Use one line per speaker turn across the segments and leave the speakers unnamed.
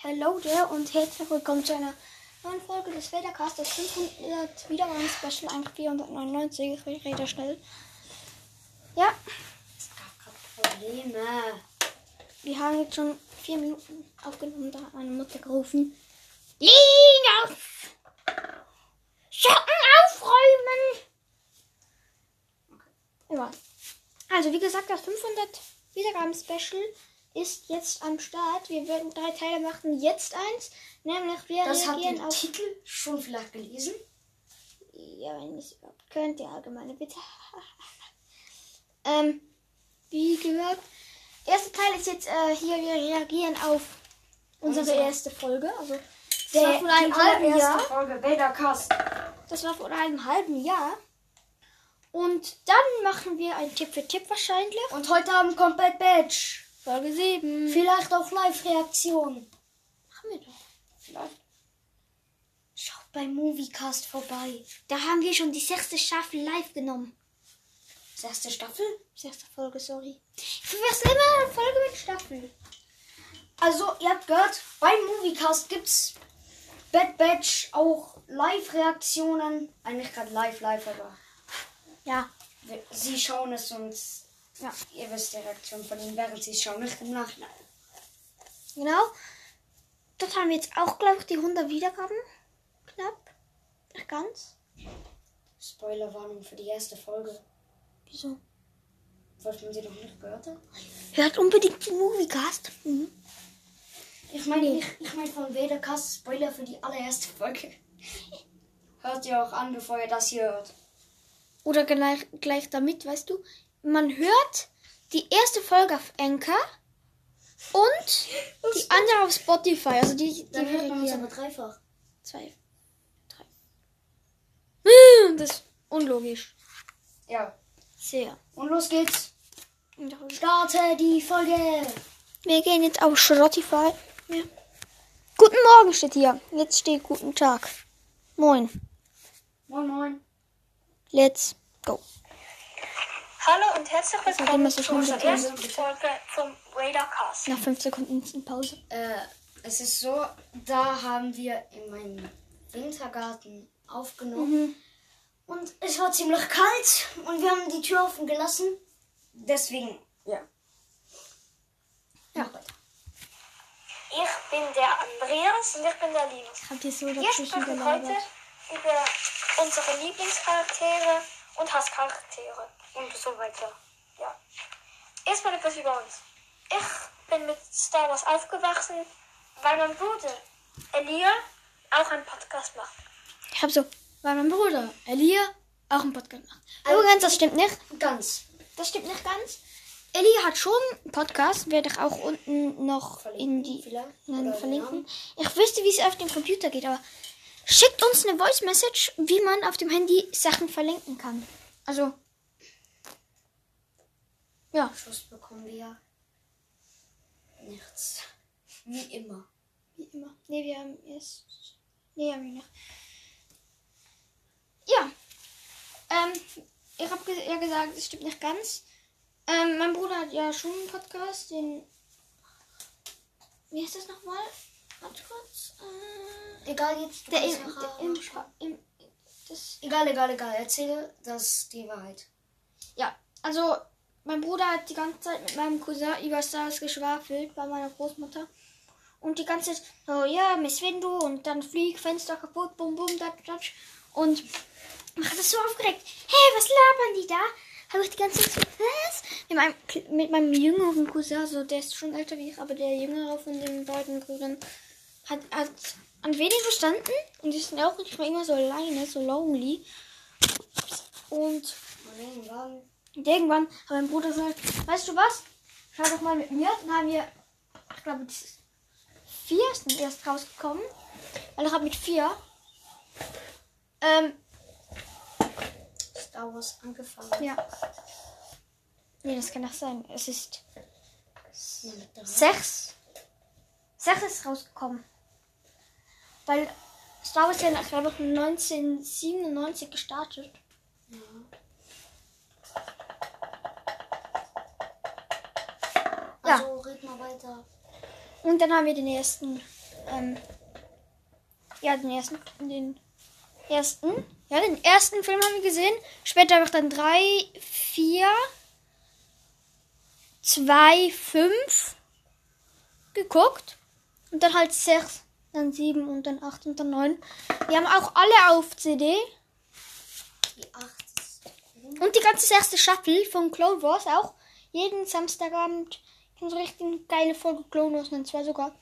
Hello there und herzlich willkommen zu einer neuen Folge des Vadercast, das 500 Wiedergaben Special, eigentlich 499, ich rede schnell. Ja,
Es gab gerade Probleme.
wir haben jetzt schon vier Minuten aufgenommen, da hat meine Mutter gerufen. Linus! Socken aufräumen! Ja. Also wie gesagt, das 500 Wiedergaben Special ist jetzt am Start. Wir werden drei Teile machen, jetzt eins, nämlich wir
Das habt
reagieren
ihr
auf...
Titel schon vielleicht gelesen?
Ja, wenn ihr es überhaupt könnt, der allgemeine Bitte. ähm, wie gehört. Erster Teil ist jetzt äh, hier, wir reagieren auf unsere
Unsere-
erste Folge. Also, das
Der,
war vor einem halben Jahr.
Folge.
Das war vor einem halben Jahr. Und dann machen wir ein Tipp für Tipp wahrscheinlich.
Und heute Abend kommt Bad Batch.
Folge 7.
Vielleicht auch Live-Reaktion.
Machen wir doch.
Vielleicht. Schaut bei Moviecast vorbei.
Da haben wir schon die sechste Staffel live genommen.
Sechste Staffel?
Sechste Folge, sorry. Ich verwechsel immer Folge mit Staffel.
Also, ihr habt gehört, bei Moviecast gibt's Bad Batch auch Live-Reaktionen. Eigentlich gerade live, live, aber
Ja.
sie schauen es uns.
Ja.
Ihr wisst die Reaktion von ihnen, während sie es schauen, nicht im Nachhinein.
Genau. Dort haben wir jetzt auch, glaube ich, die 100 Wiedergaben. Knapp. Nicht ganz.
Spoilerwarnung für die erste Folge.
Wieso?
Falls man sie noch nicht gehört hat.
Hört unbedingt den Moviecast. Mhm.
Ich meine, ich, ich meine von Vadercast Spoiler für die allererste Folge. Hört ihr auch an, bevor ihr das hier hört.
Oder gleich, gleich damit, weißt du, man hört die erste Folge auf Anchor und die andere auf Spotify. Also die, die
Dann hört man uns aber dreifach.
Zwei, drei. Hm, Das ist unlogisch.
Ja.
Sehr.
Und los geht's. Starte die Folge.
Wir gehen jetzt auf Spotify. Ja. Guten Morgen steht hier. Jetzt steht guten Tag. Moin.
Moin moin.
Let's go.
Hallo und herzlich
Seitdem
willkommen zu unserer ersten Folge vom Radarcast.
Nach fünf Sekunden ist eine Pause.
Äh, es ist so, da haben wir in meinem Wintergarten aufgenommen. Und es war ziemlich kalt und wir haben die Tür offen gelassen. Deswegen, ja.
Ja.
Ich bin der Andreas und ich bin der Linus.
Ich hab dir so
Wir sprechen heute
gelabert.
über unsere Lieblingscharaktere und Hasscharaktere und so weiter. Ja. Erstmal etwas über uns. Ich bin mit Star Wars aufgewachsen, weil mein Bruder Elia auch einen Podcast macht.
Ich hab so, weil mein Bruder Elia auch einen Podcast macht. Übrigens, das stimmt nicht.
Ganz.
Das stimmt nicht ganz. Elia hat schon einen Podcast, werde ich auch unten noch in die? Nein, verlinken. Ich wüsste, wie es auf dem Computer geht, aber schickt uns eine Voice Message, wie man auf dem Handy Sachen verlinken kann. Also ja,
Schuss bekommen wir nichts. Wie immer.
wie immer. Nee, wir haben erst. Nee, haben wir noch. Ja. Ähm, ich habe ja gesagt, es stimmt nicht ganz. Ähm, mein Bruder hat ja schon einen Podcast, den. Wie heißt das nochmal? Warte kurz. Äh,
Egal jetzt.
der im, der im, im, das
Egal, egal, egal. Erzähle das die Wahrheit.
Ja, also mein Bruder hat die ganze Zeit mit meinem Cousin über Stars geschwafelt bei meiner Großmutter. Und die ganze Zeit, so, ja, Miss Windu und dann flieg, Fenster kaputt, bum, bum, dat, dat. Und hat das so aufgeregt. Hey, was labern die da? Habe ich die ganze Zeit so, was? Mit meinem, mit meinem jüngeren Cousin, so, der ist schon älter wie ich, aber der jüngere von den beiden Brüdern hat, hat an wenig verstanden. Und die sind auch nicht mehr immer so alleine, so lonely. Und
Und irgendwann.
hat mein Bruder gesagt, weißt du was? Schau doch mal mit mir. Dann haben wir, ich glaube, vier sind erst rausgekommen. Weil ich habe mit vier ähm,
Star Wars angefangen.
ja. Nee, das kann doch sein. Es ist sechs. Sechs ist rausgekommen. Weil Star Wars ja, glaube ich, 1997 gestartet. Ja.
Also red mal weiter.
Und dann haben wir den ersten ähm, ja, den ersten, den ersten, ja, den ersten Film haben wir gesehen. Später habe ich dann drei, vier, zwei, fünf geguckt. Und dann halt sechs, dann sieben und dann acht und dann neun. Wir haben auch alle auf CD.
Die acht.
Und die ganze erste Staffel von Clone Wars auch. Jeden Samstagabend so richtig geile Folge Clone Wars, und zwar sogar.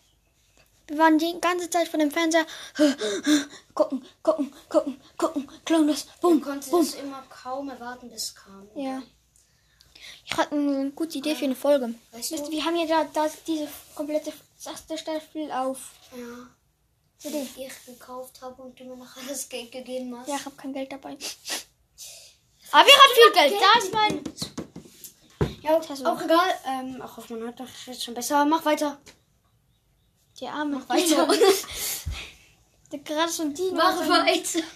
Wir waren die ganze Zeit vor dem Fernseher. Gucken, gucken, gucken, gucken. Clone Wars.
Man
Bum,
konnte
bum.
es immer kaum erwarten, bis es kam.
Ja. Ich hatte eine gute Idee für eine Folge.
Weißt du?
Wir haben ja da, da diese komplette erste Staffel auf
Ja.
CD.
Die ich gekauft habe und du mir nachher das Geld gegeben hast.
Ja, ich habe kein Geld dabei. Aber ich habe viel Geld. Da ist mein.
Ja,
du
auch egal. Ähm, auch auf man hat doch jetzt schon besser. Mach weiter.
Die arme
Mach weiter.
Der gerade ein Dino.
Mach weiter.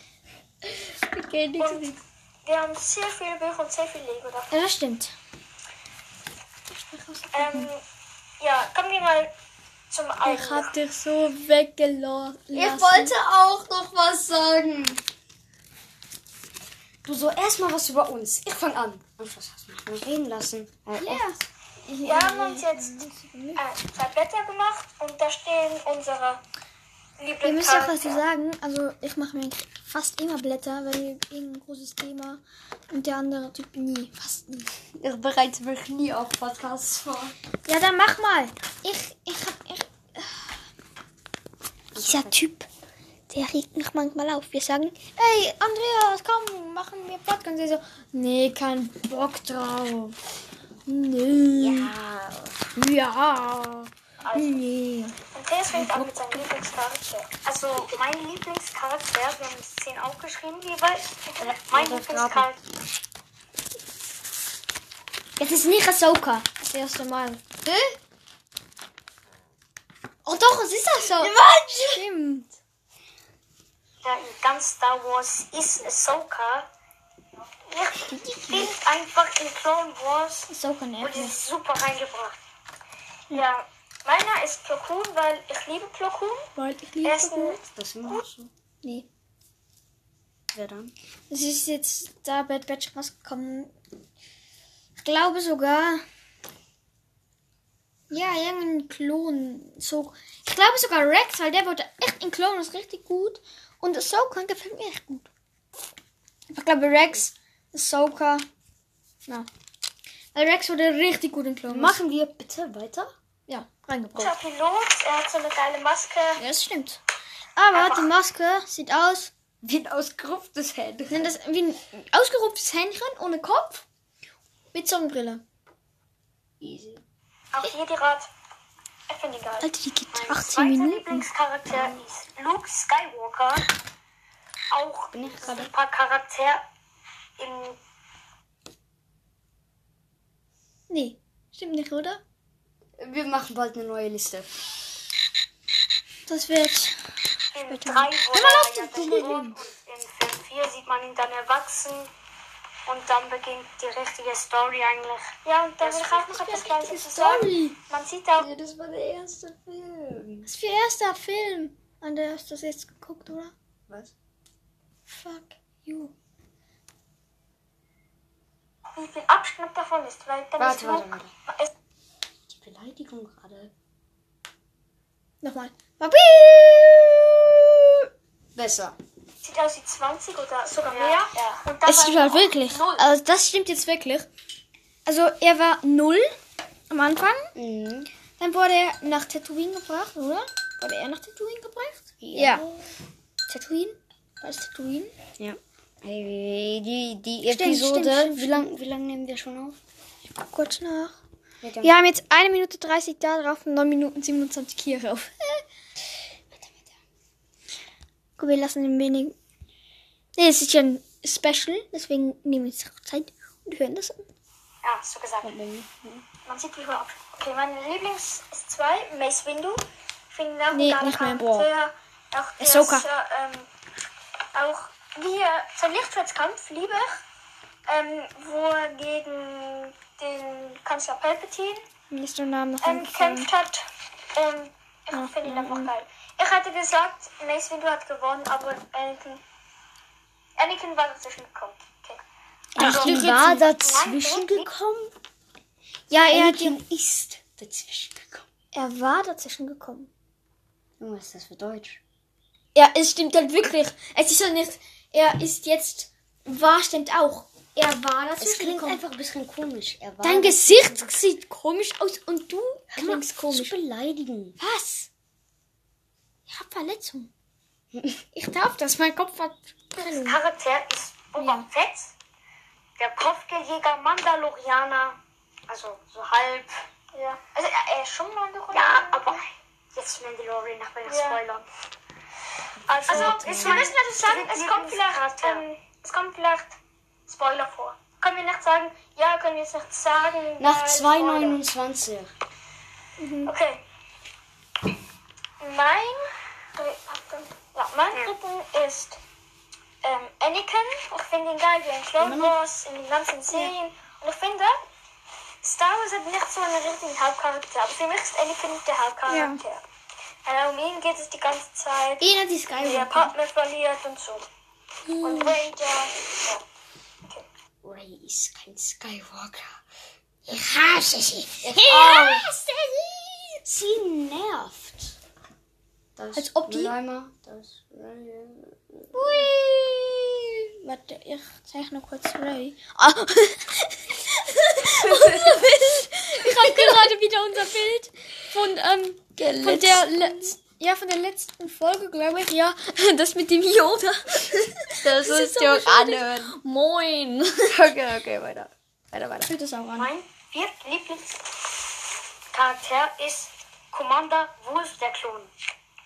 Okay, nix
Und
nix.
wir haben sehr viele Bücher und sehr viel Lego da.
Ja, das stimmt.
Ähm, ja, kommen wir mal zum
Ich
Augen.
hab dich so weggelassen.
auch noch was sagen. Du so erstmal was über uns. Ich fang an. Und was hast du mich mal reden lassen? Äh,
Ja.
Wir haben uns jetzt äh, zwei Blätter gemacht und da stehen unsere
Ihr müsst auch was
Lieblingscharaktere.
sagen. Also, ich mache mir fast immer Blätter, wenn ihr irgendein großes Thema und der andere Typ nie. Fast nie.
Ich bereite mich nie auf Podcasts vor.
Ja, dann mach mal. Ich, ich hab. Ich, dieser Typ, der regt mich manchmal auf. Wir sagen, ey, Andreas, komm, machen wir Podcast. Er so, nee, kein Bock drauf. Nee. Ja. Ja. Nee.
Andreas fängt an mit seinem Lieblingscharakter. Also mein Lieblingscharakter, wir haben uns zehn aufgeschrieben jeweils. Mein Lieblingscharakter.
Jetzt ist nicht Ahsoka. Das erste Mal. Hä? Oh doch, es ist Ahsoka. Stimmt.
Ja, in ganz Star Wars ist Ahsoka. Ich finde einfach in Clone Wars
Ahsoka
und ist super reingebracht. Ja, meiner ist Plo Koon, weil ich liebe Plo Koon.
Weil ich liebe
ein,
Das ist immer so.
Nee.
Wer dann?
Es ist jetzt da Bad Batch rausgekommen. Ich glaube sogar. Ja, irgendein Klon. So. Ich glaube sogar Rex, weil der wurde echt in Klon ist richtig gut. Und Ahsoka gefällt mir echt gut. Ich glaube Rex, Ahsoka. Ja. Weil Rex wurde richtig gut in Klon.
Machen wir bitte weiter.
Ja, reingebracht.
Pilot. Er hat so eine geile Maske.
Ja, das stimmt. Aber die Maske sieht aus.
Wie ein ausgerupftes Handy.
Nennt das wie ein ausgerupftes Händchen ohne Kopf. Mit Sonnenbrille.
Easy.
Auch finde ihn geil.
Alter, die geht
Mein
18
zweiter
Minuten.
Lieblingscharakter ist Luke Skywalker. Auch
Bin ich gerade-
super Charakter in
Nee, stimmt nicht, oder?
Wir machen bald eine neue Liste.
Das wird.
Film 3
Später.
wurde er ja in Film 4 sieht man ihn dann erwachsen und dann beginnt die richtige Story eigentlich. Ja, und dann will ich auch noch etwas Kleines.
Story.
Man sieht auch,
das war der erste Film.
Was für erster Film? An der hast du das jetzt geguckt, oder?
Was?
Fuck you.
wie viel Abschnitt davon ist, weil dann
Warte,
ist
warte, warte.
ist
Die Beleidigung gerade.
Nochmal.
Besser.
Sieht aus wie 20 oder sogar mehr. Und dann
Es
war
stimmt halt wirklich.
null.
Also das stimmt jetzt wirklich. Also er war null am Anfang.
Mhm.
Dann wurde er nach Tatooine gebracht, oder? Wurde er nach Tatooine gebracht? Ja. Tatooine? Was ist Tatooine?
Ja. Hey, die, die Episode.
stimmt, stimmt,
wie lange wie lang nehmen wir schon auf?
Guck kurz nach.
Ja,
Wir haben jetzt 1 Minute 30 da drauf und 9 Minuten 27 hier drauf. Guck, wir lassen ein wenig. Nee, es ist ja ein Special, deswegen nehmen wir jetzt auch Zeit und hören das an.
Ja, so gesagt. Man sieht wie viel ab. Okay, mein Lieblings ist zwei. Mace Windu. Ich finde ihn auch
Nee, nicht mehr.
Charakter. Auch der
Ahsoka.
ist, ähm, auch wie er sein Lichtschwertskampf liebe ich. Ähm, wo er gegen den Kanzler Palpatine
Mir ist der Name noch
ähm, gekämpft hat. Ähm, ich finde ihn einfach geil. Ich Ich hätte gesagt, Mace Windu hat gewonnen, aber Anakin. Anakin war dazwischen gekommen. Okay.
Ach,
die
war dazwischen gekommen?
Ja, er, hat,
Anakin ist dazwischen gekommen.
er war dazwischen gekommen.
Junge, was ist das für Deutsch?
Ja, es stimmt halt wirklich. Es ist ja nicht, er ist jetzt, war stimmt auch. Er war
Es
dazwischen
klingt
gekommen.
einfach ein bisschen komisch. Er war
Dein Gesicht sieht komisch aus und du klingst komisch.
beleidigen.
Was? Ich hab Verletzung. Ich darf das, mein Kopf hat Prellung.
Charakter ist Boba Fett, der Kopfgeldjäger Mandalorianer, also so halb. Ja. Also er, er ist schon Mandalorianer. Ja, aber jetzt Mandalorian nach meiner
Ja.
Spoiler. Also,
Also,
wir müssen natürlich sagen, es kommt vielleicht, ähm, es kommt vielleicht Spoiler vor. Können wir nicht sagen, ja, können wir jetzt nicht sagen.
Nach
weil Spoiler.
2,29.
Okay. Mein, ja, mein Dritten ist ähm, Anakin. Ich finde ihn geil wie in Clone Wars, in den ganzen Serien. Und ich finde, Star Wars hat nicht so einen richtigen Hauptcharakter. Aber für mich ist Anakin der Hauptcharakter. Äh, um ihn geht es die ganze Zeit,
Einer die
wie er
Skywalker.
Partner verliert und so. Und Ranger, ja. Okay.
Ray ist kein Skywalker.
Ich hasse sie. Ich hasse sie.
Sie Das
Als ob die-
Mülleimer, das.
Ui. Warte, ich zeichne kurz Ray. Ah. unser Bild. Ich habe gerade wieder unser Bild von, ähm, von der letzten. Ja, von der letzten Folge, glaube ich. Ja, das mit dem Yoda.
Das
ist ja
anhören.
Moin.
Okay, okay, weiter. Weiter, weiter.
Hört das auch an.
Mein Viertlieblingscharakter ist Commander Wolf der Klon.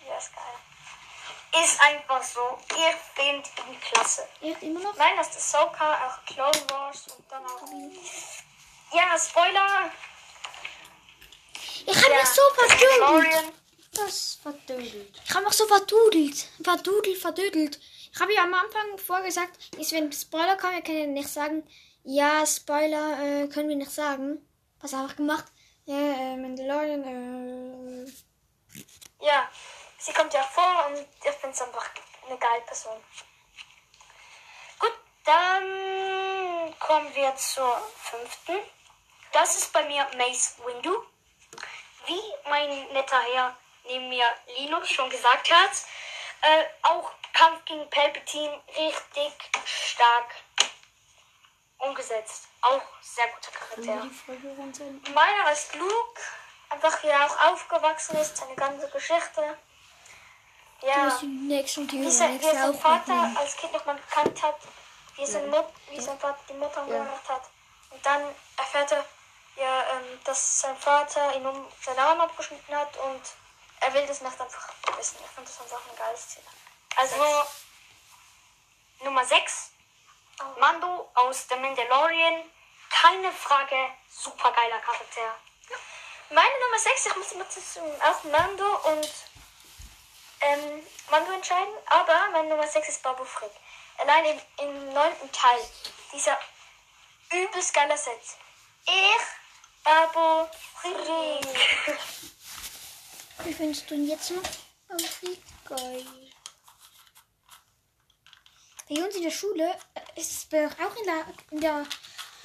Ja, ist geil. Ist einfach so. Ich finde ihn klasse.
Echt immer noch?
Nein, das ist Ahsoka, auch Clone Wars und dann auch. Ja, Spoiler.
Ich habe
Ja,
mich so verdudelt.
Mandalorian.
Das verdödelt.
Ich habe mich so verdudelt. Verdudelt, verdudelt. Ich habe ja am Anfang vorgesagt, ist, wenn Spoiler kommen, wir können ja nicht sagen, ja, Spoiler äh, können wir nicht sagen. Was habe ich gemacht? Ja, äh, Mandalorian, äh,
Ja, sie kommt ja vor und ich finde es einfach eine geile Person. Gut, dann kommen wir zur fünften. Das ist bei mir Mace Windu. Wie mein netter Herr neben mir Linus schon gesagt hat, äh, auch Kampf gegen Palpatine richtig stark umgesetzt. Auch sehr guter Charakter. Meiner ist Luke, einfach wie er auch aufgewachsen ist, seine ganze Geschichte. Ja,
die nächste und die
wie sein, wie
nächste
seinen
auch.
Vater als Kind noch mal gekannt hat, wie, sein, Mut, wie sein Vater die Mutter umgebracht hat. Und dann erfährt er, ja, ähm, dass sein Vater ihm um seinen Arm abgeschnitten hat und er will das nicht einfach wissen. Ich finde das einfach eine geile Szene. Also, Nummer 6. Mando aus The Mandalorian. Keine Frage, super geiler Charakter. Meine Nummer 6, ich muss immer zwischen auch Mando und ähm, Mando entscheiden, aber meine Nummer 6 ist Babu Frick. Allein im, im neunten Teil, dieser übelst geiler Satz. Ich, Babu Frick.
Wie findest du ihn jetzt noch? Irgendwie geil. Bei uns in der Schule äh, ist es auch in der, in der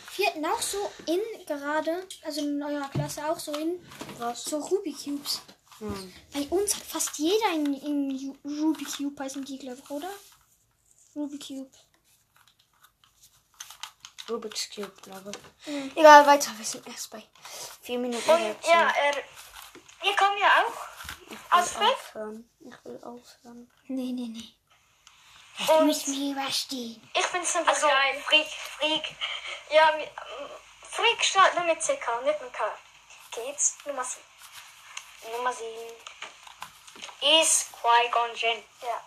vierten auch so in gerade, also in eurer Klasse auch so in,
Was?
so Rubik Cubes.
Hm.
Bei uns hat fast jeder in, in Rubik Cube heißen die, glaube ich, oder? Rubik Cube.
Rubik's Cube, glaube ich. Egal, weiter. Wir sind erst bei vier Minuten.
Und ja, er, wir kommen ja auch aus
Ich aufhören. Ich will aufhören.
Nee, nee, nee.
Und
Müssen wir überstehen.
ich es einfach also, geil. Freak, Freak. Ja, Freak startet nur mit CK, nicht mit K. Geht's? Nummer 7. Nummer 7 ist Qui-Gon Jinn. Ja.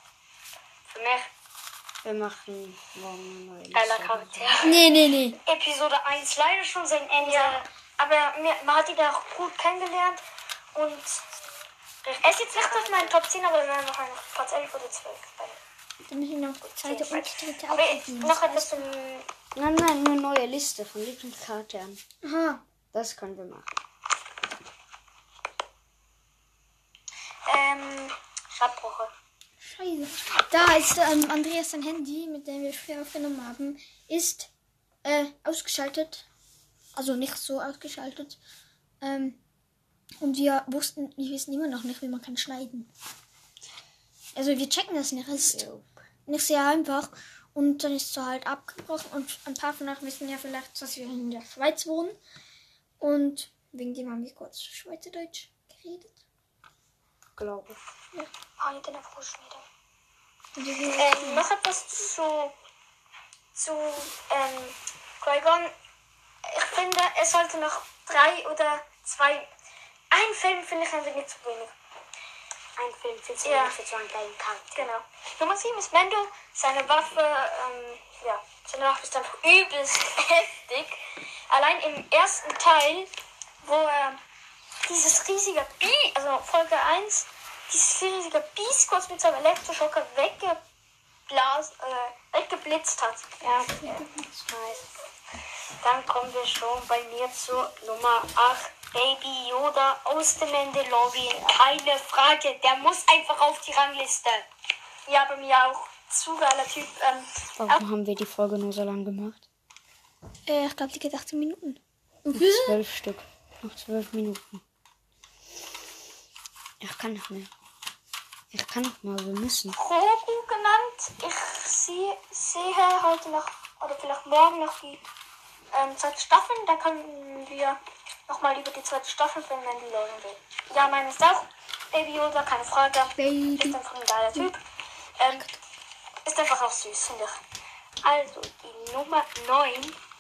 Für mich
Wir machen morgen eine neue
geiler. Charakter.
Nee, nee, nee.
Episode 1 leider schon sein Ende. Aber mir, man hat ihn auch gut kennengelernt. Und er ist jetzt nicht auf meinen Top 10, aber wir werden noch einen Platz 11 oder 12. bei mir.
Dann müssen wir noch die zweite und die dritte
Aber noch etwas zum
Nein, nein, eine neue Liste von Lieblingscharakteren.
Aha.
Das können wir machen.
Ähm, Abbroche.
Scheiße. Da ist ähm, Andreas sein Handy, mit dem wir früher aufgenommen haben, ist äh, ausgeschaltet. Also nicht so ausgeschaltet. Ähm, und wir wussten, wir wissen immer noch nicht, wie man kann schneiden. Also wir checken das nicht. Es ist nicht sehr einfach. Und dann ist es halt abgebrochen. Und ein paar von euch wissen ja vielleicht, dass wir in der Schweiz wohnen. Und wegen dem haben wir kurz Schweizerdeutsch geredet.
Glaube.
Ah, ich bin einfach wieder.
Und wir-
Ähm, noch etwas zu, zu ähm, Qui-Gon. Ich finde, er sollte noch drei oder zwei. Ein Film finde ich ein wenig zu wenig.
Ein Film viel zu
Ja.
wenig für so einen kleinen Charakter.
Genau. Nummer 7 ist Mendo. Seine Waffe, ähm, ja, seine Waffe ist einfach übelst heftig. Allein im ersten Teil, wo er dieses riesige Bi, also Folge 1, dieses riesige Biest kurz mit seinem Elektroschocker weggeblasen, äh, weggeblitzt hat.
Ja, nice. Dann kommen wir schon bei mir zur Nummer 8. Baby Yoda aus dem Mandalorian. Keine Frage, der muss einfach auf die Rangliste.
Ja, bei mir auch. Zu geiler Typ. Ähm,
Warum haben wir die Folge nur so lang gemacht?
äh, ich glaube, die geht 18 Minuten.
Zwölf Stück. Noch zwölf Minuten. Ich kann nicht mehr. Ich kann nicht mehr, wir müssen.
Grogu genannt. Ich sehe, sehe heute noch, oder vielleicht morgen noch die ähm, zweite Staffel. Da können wir nochmal über die zweite Staffel von Mandalorian reden. Ja, meine ist auch Baby Yoda, keine Frage.
Baby.
Ist einfach ein geiler Typ. Ähm, ist einfach auch süß, finde ich.
Also, die Nummer 9.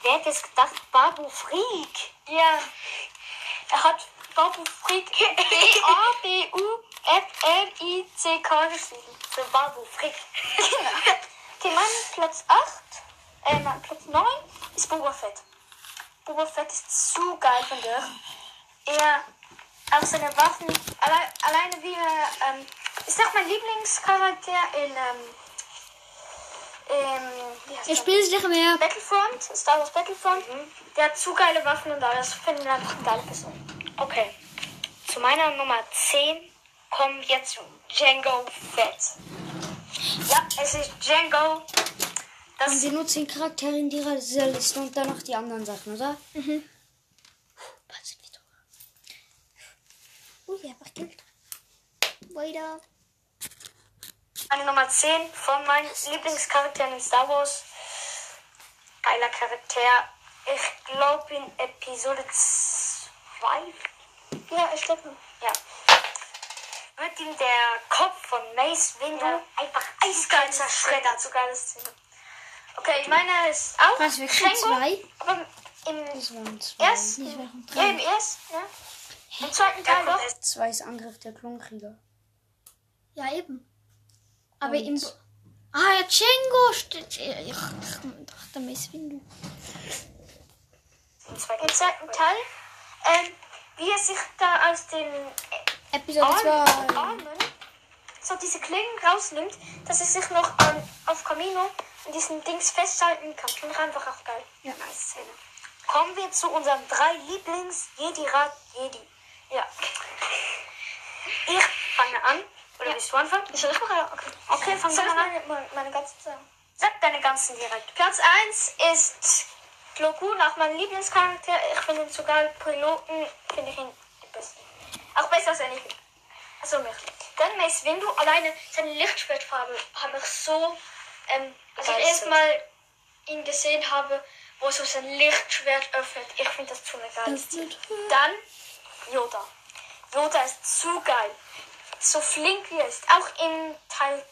Wer hätte es gedacht? Babu Freak.
Ja, er hat Babu Freak B-A-B-U-F-R-I-C-K geschrieben.
Für Babu Freak.
Okay, mein Platz 8, äh, mein Platz 9 ist Boba Fett. Boba Fett ist zu geil von dir. Er, auch seine Waffen, alle, alleine wie er, ähm, ist auch mein Lieblingscharakter in, ähm,
Ich
der?
spiele es nicht mehr.
Battlefront, Star Wars Battlefront. Der hat zu geile Waffen und alles. Finde ihn einfach eine geile Person.
Okay. Zu meiner Nummer 10 kommen wir zu Django Fett. Ja, es ist Django. Das
Haben wir nur zehn Charaktere in dieser Liste und dann noch die anderen Sachen, oder?
Mhm. Was sind wir doch? Ui, einfach Geld. Weiter.
Meine Nummer 10 von meinen Lieblingscharakteren in Star Wars. Geiler Charakter. Ich glaube in Episode 2.
Ja, ich glaube.
Ja. Wird ihm der Kopf von Mace Windu
Ja.
einfach eiskalt zerschreddert.
Zu geile Szene. Okay, ich meine ist auch
Was, wir kriegen zwei?
Aber im
zwei.
ersten, ja, im ersten, ja. Im zweiten Teil
es.
Zwei ist Angriff der Klonkrieger.
Ja, eben. Aber im. Ah, ja, Django steht. Ich, dachte, Mace Windu.
Im zweiten
Im zweiten Teil, ähm, wie er sich da aus den
Episode
Armen,
2.
Armen so diese Klingen rausnimmt, dass er sich noch an, auf Camino an diesen Dings festhalten kann. Finde ich einfach auch geil.
Ja, nice Szene. Kommen wir zu unseren drei Lieblings-Jedi-Rat Jedi.
Ja.
Ich fange an. Oder
Ja.
willst du anfangen?
Ich soll ich machen? Okay.
Okay, fang
Soll ich
mal an.
meine, meine ganzen sagen?
Sag deine ganzen direkt.
Platz 1 ist Koon, auch mein Lieblingscharakter. Ich finde ihn geil. Piloten finde ich ihn den besten. Auch besser als Anakin. Also mich. Dann Mace Windu, alleine seine Lichtschwertfarbe habe ich so, ähm, als ich erstmal ihn gesehen habe, wo so sein Lichtschwert öffnet. Ich finde das zu Szene. Dann Yoda. Yoda ist zu geil. So flink wie er ist. Auch in Teil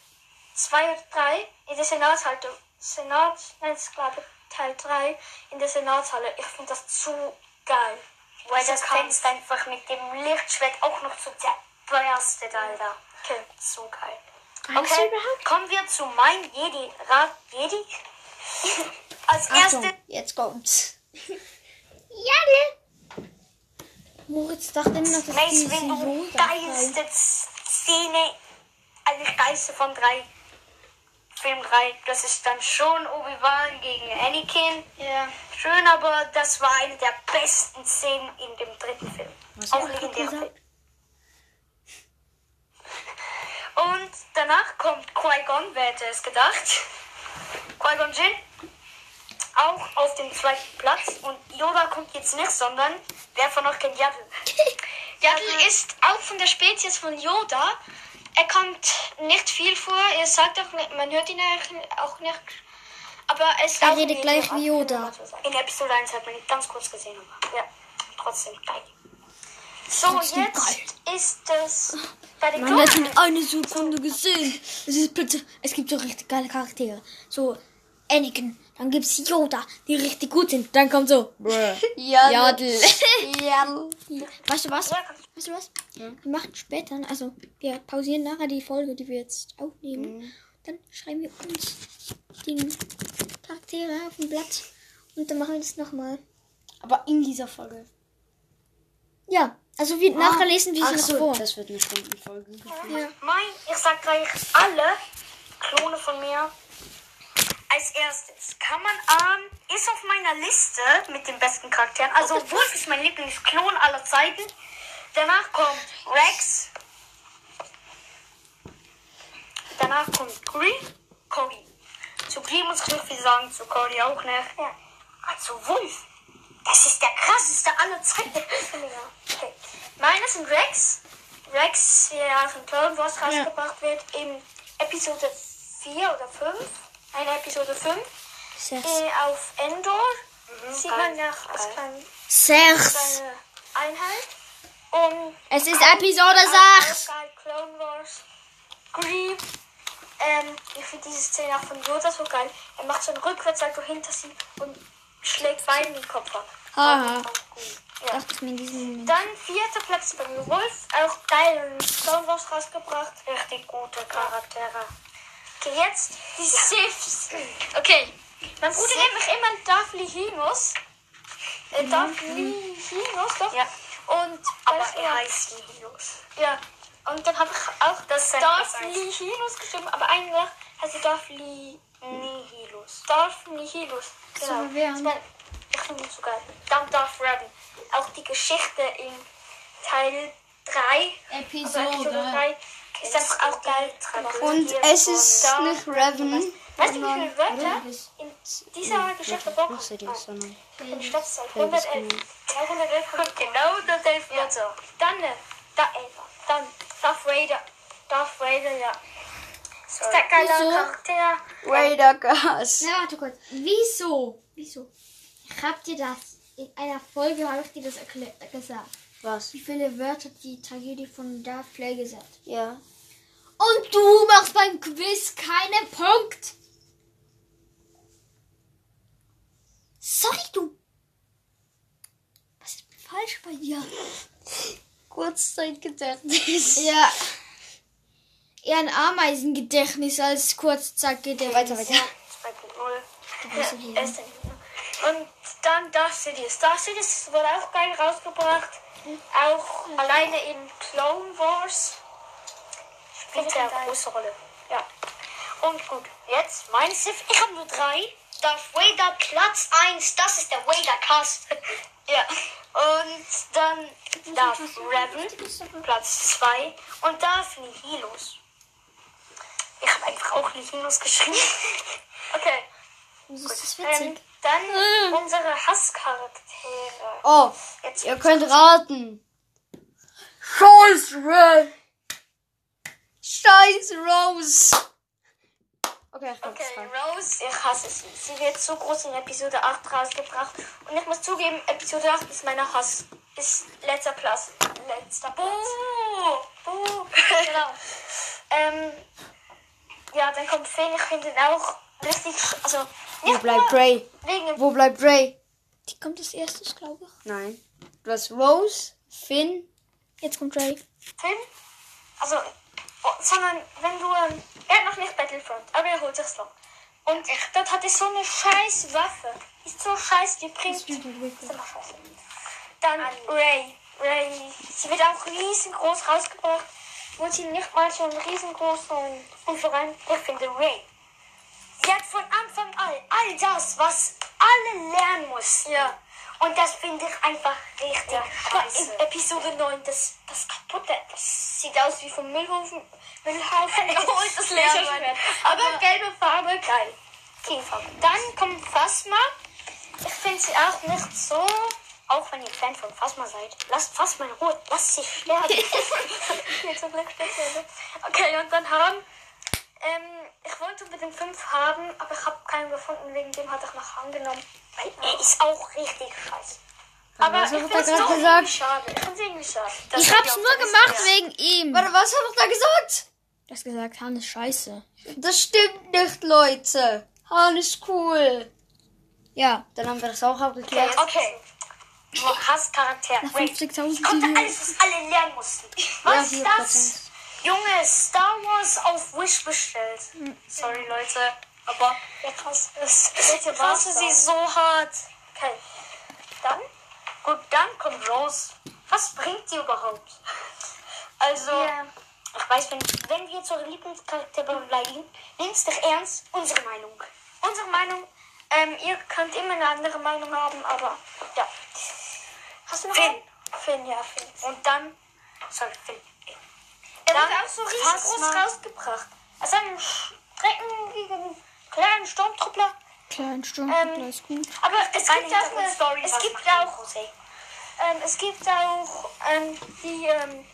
2 oder 3 in der Senatshalle. Senat, nein, ist glaube ich Teil 3 in der Senatshalle. Ich finde das zu geil. Dieser
das. Fenster einfach mit dem Lichtschwert auch noch so zerberstet, Alter.
Okay.
So geil.
Du
Okay, kommen wir zu mein Jedi. Rat Jedi. Als
Achtung,
erste
jetzt kommt's.
Moritz dachte immer noch, dass
Mace
die
Windu,
Yoda
geilste Szene, also geilste von drei, Film 3. Das ist dann schon Obi-Wan gegen Anakin.
Ja.
Schön, aber das war eine der besten Szenen in dem dritten Film.
Was
Auch? Film.
Und danach kommt Qui-Gon, wer hätte es gedacht? Qui-Gon Jinn auch auf dem zweiten Platz. Und Yoda kommt jetzt nicht, sondern wer von euch kennt Yaddle?
Yaddle ist auch von der Spezies von Yoda. Er kommt nicht viel vor. Er sagt auch nicht, man hört ihn eigentlich auch nicht. Aber es
Er redet gleich wie Yoda.
In Episode 1 hat man ihn ganz kurz gesehen. Aber ja, trotzdem geil.
So,
Trotzdem
jetzt ist es bei den
Man hat in eine Sekunde gesehen. Es ist plötzlich, es gibt so richtig geile Charaktere. So Anakin, dann gibt's Yoda, die richtig gut sind. Dann kommt so Jadl. Weißt du was? Weißt du was? Wir machen später, also wir pausieren nachher die Folge, die wir jetzt aufnehmen. Dann schreiben wir uns die Charaktere auf ein Blatt und dann machen wir das nochmal.
Aber in dieser Folge.
Ja, also wir nachher lesen wir sie noch
so,
vor.
das wird eine Stundenfolge.
Mein, ich sag gleich alle Klone von mir. Als erstes, kann man ähm, ist auf meiner Liste mit den besten Charakteren. Also Wolf ist mein Lieblingsklon aller Zeiten. Danach kommt Rex. Danach kommt Green, Cody. Zu Green muss ich nicht viel sagen, zu Cody auch nicht. Ja. Also Wolf, das ist der krasseste aller Zeiten. okay. Meine sind Rex. Rex, der von Clone Wars rausgebracht wird, in Episode 4 oder 5. Eine Episode 5.
Sechs.
Äh, auf Endor. Sieht man ja als kleine Einheit. Und
Es ist Episode
auch
6.
geil, Clone Wars. Green. Ähm, ich finde diese Szene auch von Yoda so geil. Er macht so einen Rückwärtssalto hinter sie und schlägt beiden den Kopf ab.
Haha.
Ja.
Dachte ich mir in diesem Moment.
Dann vierter Platz bei mir Wolf. Auch geil und Clone Wars rausgebracht. Richtig gute Charaktere. Okay, jetzt die Siths. Okay. Mein Bruder nennt mich immer Darth Lihinus. Äh, Darth Lihinus, doch? Ja. Und aber er heißt Lihinus. Ja. Und dann habe ich auch das Darth Lihinus geschrieben, aber eigentlich heißt er Darth Li Nihilus. Darth Nihilus. Genau. war- Ich finde ihn so geil. Dann Darth Revan. Auch die Geschichte in Teil 3. Episode 3 ist einfach auch geil.
Und es ist nicht Revan.
Weißt du, wie viele Wörter in dieser Geschichte vorkommen?
sondern
In Stadtzeit. 111. Ja, 111 kommt genau das 11 Wörter. Dann, äh, da, äh, dann Darth Vader. Darth Vader, ja. Ist der geile
Wieso?
Charakter.
Raider Gas.
Na, warte kurz. Wieso? Wieso? Ich hab dir das in einer Folge habe ich dir das erklä- gesagt.
Was?
Wie viele Wörter die Tragödie von Darth Plague sagt.
Ja.
Und du machst beim Quiz keinen Punkt. Sorry, du. Was ist falsch bei dir?
Kurzzeitgedächtnis.
Ja. Eher ein Ameisengedächtnis als Kurzzeitgedächtnis.
Weiter, weiter.
2.0. Ja. Und dann Darth Sidious. Darth Sidious wurde auch geil rausgebracht. Auch alleine in Clone Wars spielt er eine große Rolle. Ja. Und gut, jetzt mein Sith. Ich habe nur drei. Darth Vader Platz 1. Das ist der Vader Cast. ja. Und dann Darth Revan Platz 2. Und Darth Nihilus. Ich habe einfach auch Nihilus geschrieben. okay.
Das ist
Ähm,
witzig.
dann unsere Hasscharaktere.
Oh,
Jetzt
ihr könnt raten. Scheiß Red. Scheiß Rose. Okay, ich
Okay. Rose, ich hasse sie. Sie wird so groß in Episode 8 rausgebracht. Und ich muss zugeben, Episode 8 ist meine Hass. Ist letzter Platz. Letzter Platz. Buh, buh. genau. ähm, ja, dann kommt Finn. Ich finde ihn auch richtig. Also,
Wo bleibt Ray? Wo bleibt Ray?
Die kommt als erstes, glaube ich.
Nein. Du hast Rose, Finn.
Jetzt kommt Ray.
Finn. Also, sondern wenn du. Ähm, er hat noch nicht Battlefront, aber er holt sich's noch. Und dort hat er so eine scheiß Waffe. Ist so scheiß, scheiße. Dann Ray. Ray. Sie wird auch riesengroß rausgebracht. Und sie nicht mal so einen riesengroßen Lieferant. Ich finde Ray. Sie hat von Anfang an all das, was alle lernen muss. Ja. Und das finde ich einfach richtig
Aber
scheiße. Episode 9, das, das kaputte, das sieht aus wie vom Müllhaufen. Müllhaufen. oh, das Laserschwert. Aber gelbe Farbe, geil. Okay, dann kommt Phasma. Ich finde sie auch nicht so, auch wenn ihr Fan von Phasma seid. Lasst Phasma in Ruhe, lasst sie sterben. Jetzt speziell. Okay, und dann haben, ähm, ich wollte unbedingt fünf haben, aber ich habe keinen gefunden, wegen dem hatte ich noch angenommen. Weil er ist auch richtig scheiße. Aber
was
ich
hat er
es
gerade
doch
gesagt?
schade. Ich finde es irgendwie schade. dass
Ich
er
hab's nur gemacht
Liste
wegen ihm.
Warte, was hab ich da gesagt?
Du hast gesagt, Han ist scheiße.
Das stimmt nicht, Leute. Han ist cool.
Ja.
Dann haben wir das auch abgeklärt.
Okay. Du hast Charakter.
Nach
Wait.
50.000
Kommt da
Videos.
alles, was alle lernen mussten. Was ist das? Junge, Star Wars auf Wish bestellt. Sorry, Leute. Aber ich hasse es. Ich hasse sie so hart. Okay. Dann? Gut, dann kommt Rose. Was bringt sie überhaupt? Also, ich weiß, wenn, wenn wir zu eurem Lieblingscharakter bleiben, nimmst dich ernst. Unsere Meinung. Unsere Meinung. Ähm, ihr könnt immer eine andere Meinung haben, aber ja. Hast du noch Finn. Finn, ja, Finn. Und dann, sorry, Finn. Er
Dann
wird auch so riesengroß
Phasma.
rausgebracht. Also einen streckenwiegenden kleinen Sturmtruppler.
Kleinen Sturm,
Ähm,
ist gut.
Aber es
Eine
gibt auch eine,
Hintergrundstory,
es gibt auch, ähm, es gibt auch ähm, die, ähm,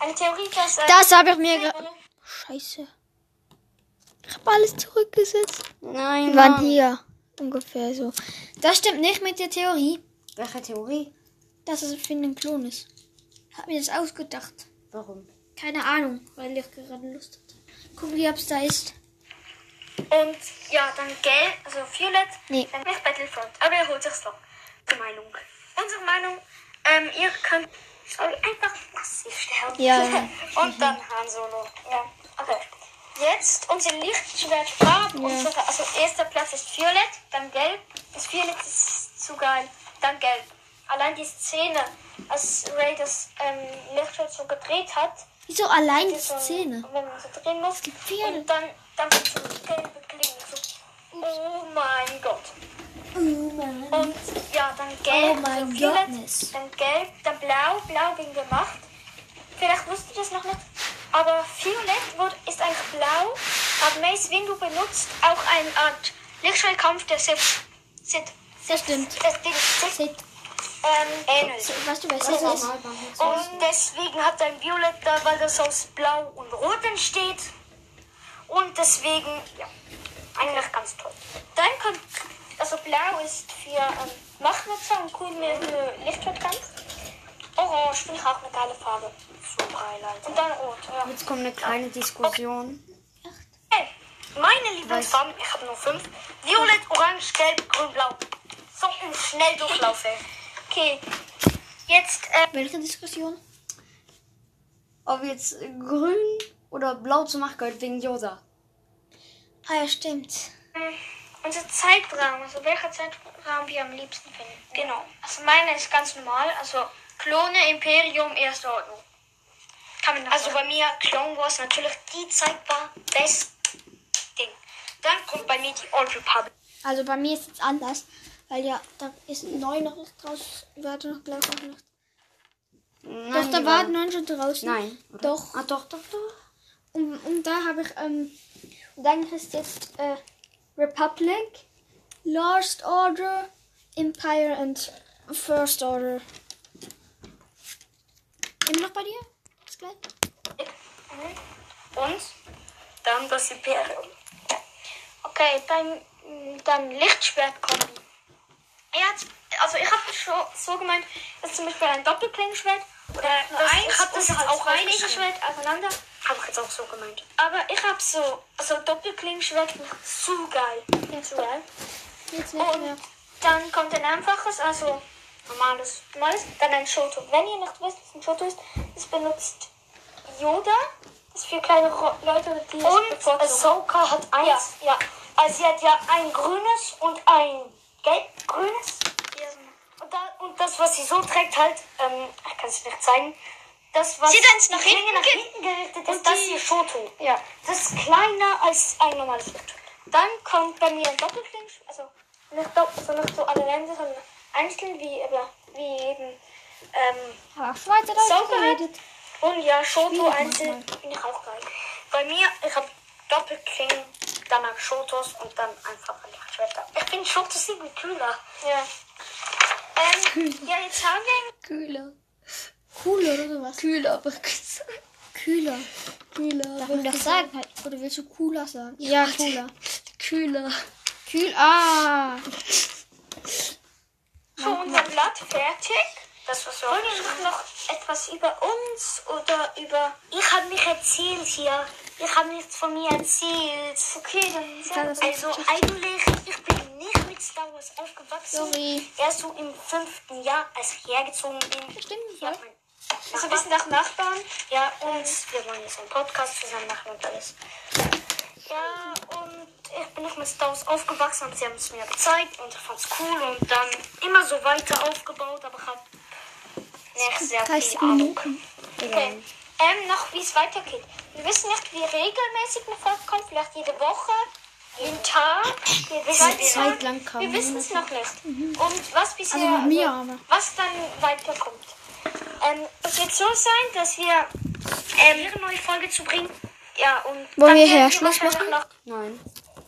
eine Theorie, dass ähm,
Das habe ich mir gerade. Scheiße. Ich habe alles zurückgesetzt.
Nein,
Wir waren hier. Ungefähr so. Das stimmt nicht mit der Theorie,
Welche Theorie?
dass es Finn ein Klon ist. Ich habe mir das ausgedacht.
Warum?
Keine Ahnung, weil ich gerade Lust hatte. Gucken, wie ob es da ist.
Und ja, dann gelb, also violett.
Nee.
Dann nicht Battlefront. Aber er holt sich's noch. Die Meinung. Unsere Meinung, ähm, ihr könnt sorry, einfach massiv sterben.
Ja.
Und dann Han Solo. Ja, okay. Jetzt unsere Lichtschwertfarben. Unsere, also erster Platz ist violett, dann gelb. Das violett ist zu geil. Dann gelb. Allein die Szene, als Ray das ähm, Lichtschwert so gedreht hat,
Wieso allein die
so,
Szene?
wenn man so drehen muss.
viele.
Und dann, dann kommt so eine gelbe Klinge. So, oh mein Gott. Und ja, dann gelb,
Oh mein
violett,
Gottness.
dann gelb, dann blau, blau wegen der Macht. Vielleicht wusst ihr das noch nicht. Aber violett wird, ist eigentlich blau. Aber Mace Windu benutzt auch eine Art Lichtschwellkampf, der Sith. Sith.
Das stimmt.
Das Ding Sith. Ähm, ähnelt.
Weißt du, ist?
Und deswegen hat er ein Violett da, weil das aus Blau und Rot entsteht. Und deswegen, ja, eigentlich ganz toll. Dann kommt, also Blau ist für ähm, Machtnutzer und Grün mehr für Lichtschwertkampf. Orange finde ich auch eine geile Farbe. Super Highlight. Und dann Rot, ja.
Jetzt kommt eine kleine Diskussion.
Hey, meine Lieblingsfarben, ich habe nur fünf. Violett, Orange, Gelb, Grün, Blau. So ein Schnelldurchlauf, ey. Okay, jetzt, äh,
Welche Diskussion?
Ob jetzt grün oder blau zu machen gehört wegen Yoda.
Ah ja, stimmt.
Ähm, Unser Zeitraum, also welcher Zeitraum wir am liebsten finden. Genau. Also meine ist ganz normal, also Klone, Imperium, Erste Ordnung. Kann man also bei mir Clone Wars natürlich die Zeit war best Ding. Dann kommt bei mir die Old Republic.
Also bei mir ist es anders, weil ja, da ist neu noch nicht draußen. Warte noch, gleich noch nicht.
Nein,
Doch, da war
waren-
neun schon draußen.
Nein. Oder?
Doch.
Ah, doch, doch, doch.
Und, und da habe ich, ähm, dann ist jetzt äh, Republic, Lost Order, Empire und First Order. Immer noch bei dir? Ist gleich.
Und dann das Imperium. Okay, dann, dann Lichtschwertkombi. Er hat, also ich habe schon so gemeint, das ist zum Beispiel ein Doppelklingenschwert oder habe das auch ein Lichtschwert aufeinander. Habe ich jetzt auch so gemeint. Aber ich habe so, also Doppelklingenschwert finde ich zu geil. Finde zu geil.
Jetzt nicht mehr.
Und dann kommt ein einfaches, also normales, normales, dann ein Shoto. Wenn ihr nicht wisst, was ein Shoto ist, das benutzt Yoda. Das ist für kleine Leute, die
Und. Ahsoka hat eins.
Ja, ja. Also sie hat ja ein grünes und ein gelb-grünes. Und, da, und das, was sie so trägt, halt, ähm, ich kann es nicht zeigen. Das, was
Sie eins nach
die Klinge
hinten
nach hinten gerichtet ist, das
die-
hier Shoto. Ja. Das ist kleiner als ein normales Licht. Dann kommt bei mir ein Doppelkling, also nicht, dopp also nicht so alle Länder, sondern einzeln wie, aber wie eben ähm,
Schweizerdeutsch
Sauber.
geredet.
und ja, Schoto einzeln finde ich auch geil. Bei mir, ich habe Doppelklingen, danach Schotos und dann einfach ein Lichtschwerter. Ich finde Schotos irgendwie cooler. Ja. Ähm, ja, jetzt haben wir
Kühler.
Cooler oder sowas?
Kühler, aber
Kühler.
Kühler.
Darf man das sagen? halt? Oder willst du cooler sagen? Ja, cooler.
Kühler.
Kühl. Ah.
schon unser Blatt fertig. Das was wir Wollen wir noch etwas über uns oder über... Ich habe mich erzählt hier. Ich habe nichts von mir erzählt. Okay, dann
kann das
Also eigentlich, ich bin nicht mit Star Wars aufgewachsen.
Sorry.
Erst so im fünften Jahr, als ich hergezogen bin.
Stimmt,
Ja,
voll.
mein
Also ein bisschen nach Nachbarn.
Ja, und wir wollen jetzt einen Podcast zusammen machen und alles. Ja, und ich bin nicht mit Star Wars aufgewachsen, aber sie haben es mir gezeigt und ich fand's cool und dann immer so weiter aufgebaut, aber ich habe nicht sehr
30
viel Ahnung. Okay. Ähm, noch wie es weitergeht. Wir wissen nicht, wie regelmäßig eine Folge kommt, vielleicht jede Woche, jeden Tag. Wir wissen es noch nicht. Und was bisher,
Also mit mir aber.
was dann weiterkommt. Ähm, es wird so sein, dass wir ähm, eine neue Folge zu bringen. Ja, und
Wollen
dann
wir hier Schluss machen?
Noch,
Nein.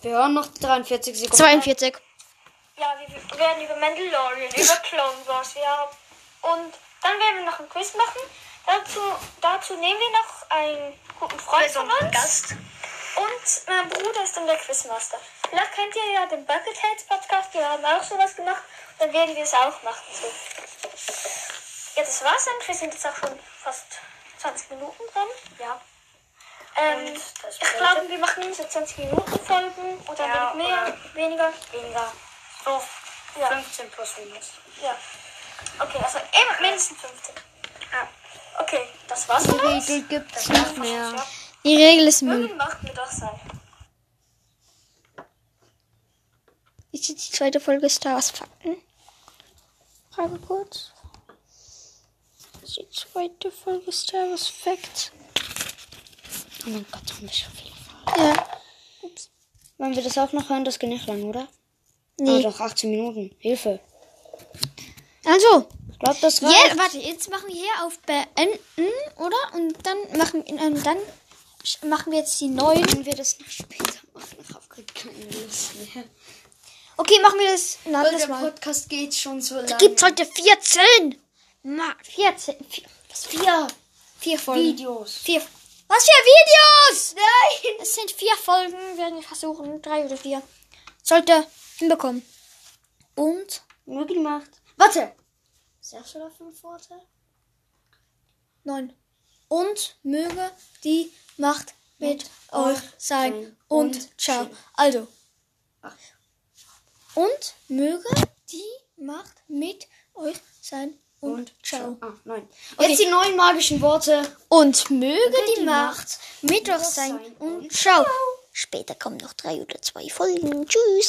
Wir hören noch 43 Sekunden.
42.
ja, wir werden über Mandalorian, über Clone Wars, ja. Und dann werden wir noch ein Quiz machen. Dazu, dazu nehmen wir noch einen guten Freund von uns. Gast. Und mein Bruder ist dann der Quizmaster. Vielleicht kennt ihr ja den Bucketheads Podcast, die haben auch sowas gemacht. Dann werden wir es auch machen. So. Ja, das war's dann. Wir sind jetzt auch schon fast 20 Minuten dran. Ja. Ähm, ich glaube, wir machen so 20 Minuten Folgen oder
Ja,
wenig mehr,
oder-
weniger.
Weniger. So
Ja.
15 plus minus.
Ja. Okay, also immer mindestens 15. Ja. Okay, das war's uns.
Regel gibt's nicht mehr.
ja.
Die Regel ist Müll.
Macht mir doch sein.
Ist jetzt die zweite Folge Star Wars Fakten? Frage kurz. Ist die zweite Folge Star Wars Facts?
Oh mein Gott, haben wir schon viele.
Ja.
Wollen wir das auch noch hören? Das geht nicht lang, oder?
Nee.
doch, 18 Minuten. Hilfe.
Also,
Ich glaube, das
ja,
reicht.
warte, jetzt machen wir hier auf Beenden, oder? Und dann machen, ähm, dann machen wir jetzt die neuen.
Können wir das noch später machen? Ich habe gerade keine Lust mehr.
Okay, machen wir das ein
Weil
anderes
der
Mal.
Podcast geht schon so lange.
Gibt's heute 14? Ma, 14. Vier, was, vier? Vier Folgen.
Videos.
Vier. Was für Videos? Nein! Es sind vier Folgen, werden wir versuchen. Drei oder vier. Sollte hinbekommen. Und?
Nur gemacht. Warte.
Sechs oder fünf Worte? Neun. Und möge die Macht mit euch sein. Und ciao. Also. Und möge die Macht mit euch sein. Und ciao.
Ah, nein.
Okay.
Jetzt die neuen magischen Worte.
Und möge die,
die
Macht mit euch sein. Und ciao. Später kommen noch drei oder zwei Folgen. Tschüss.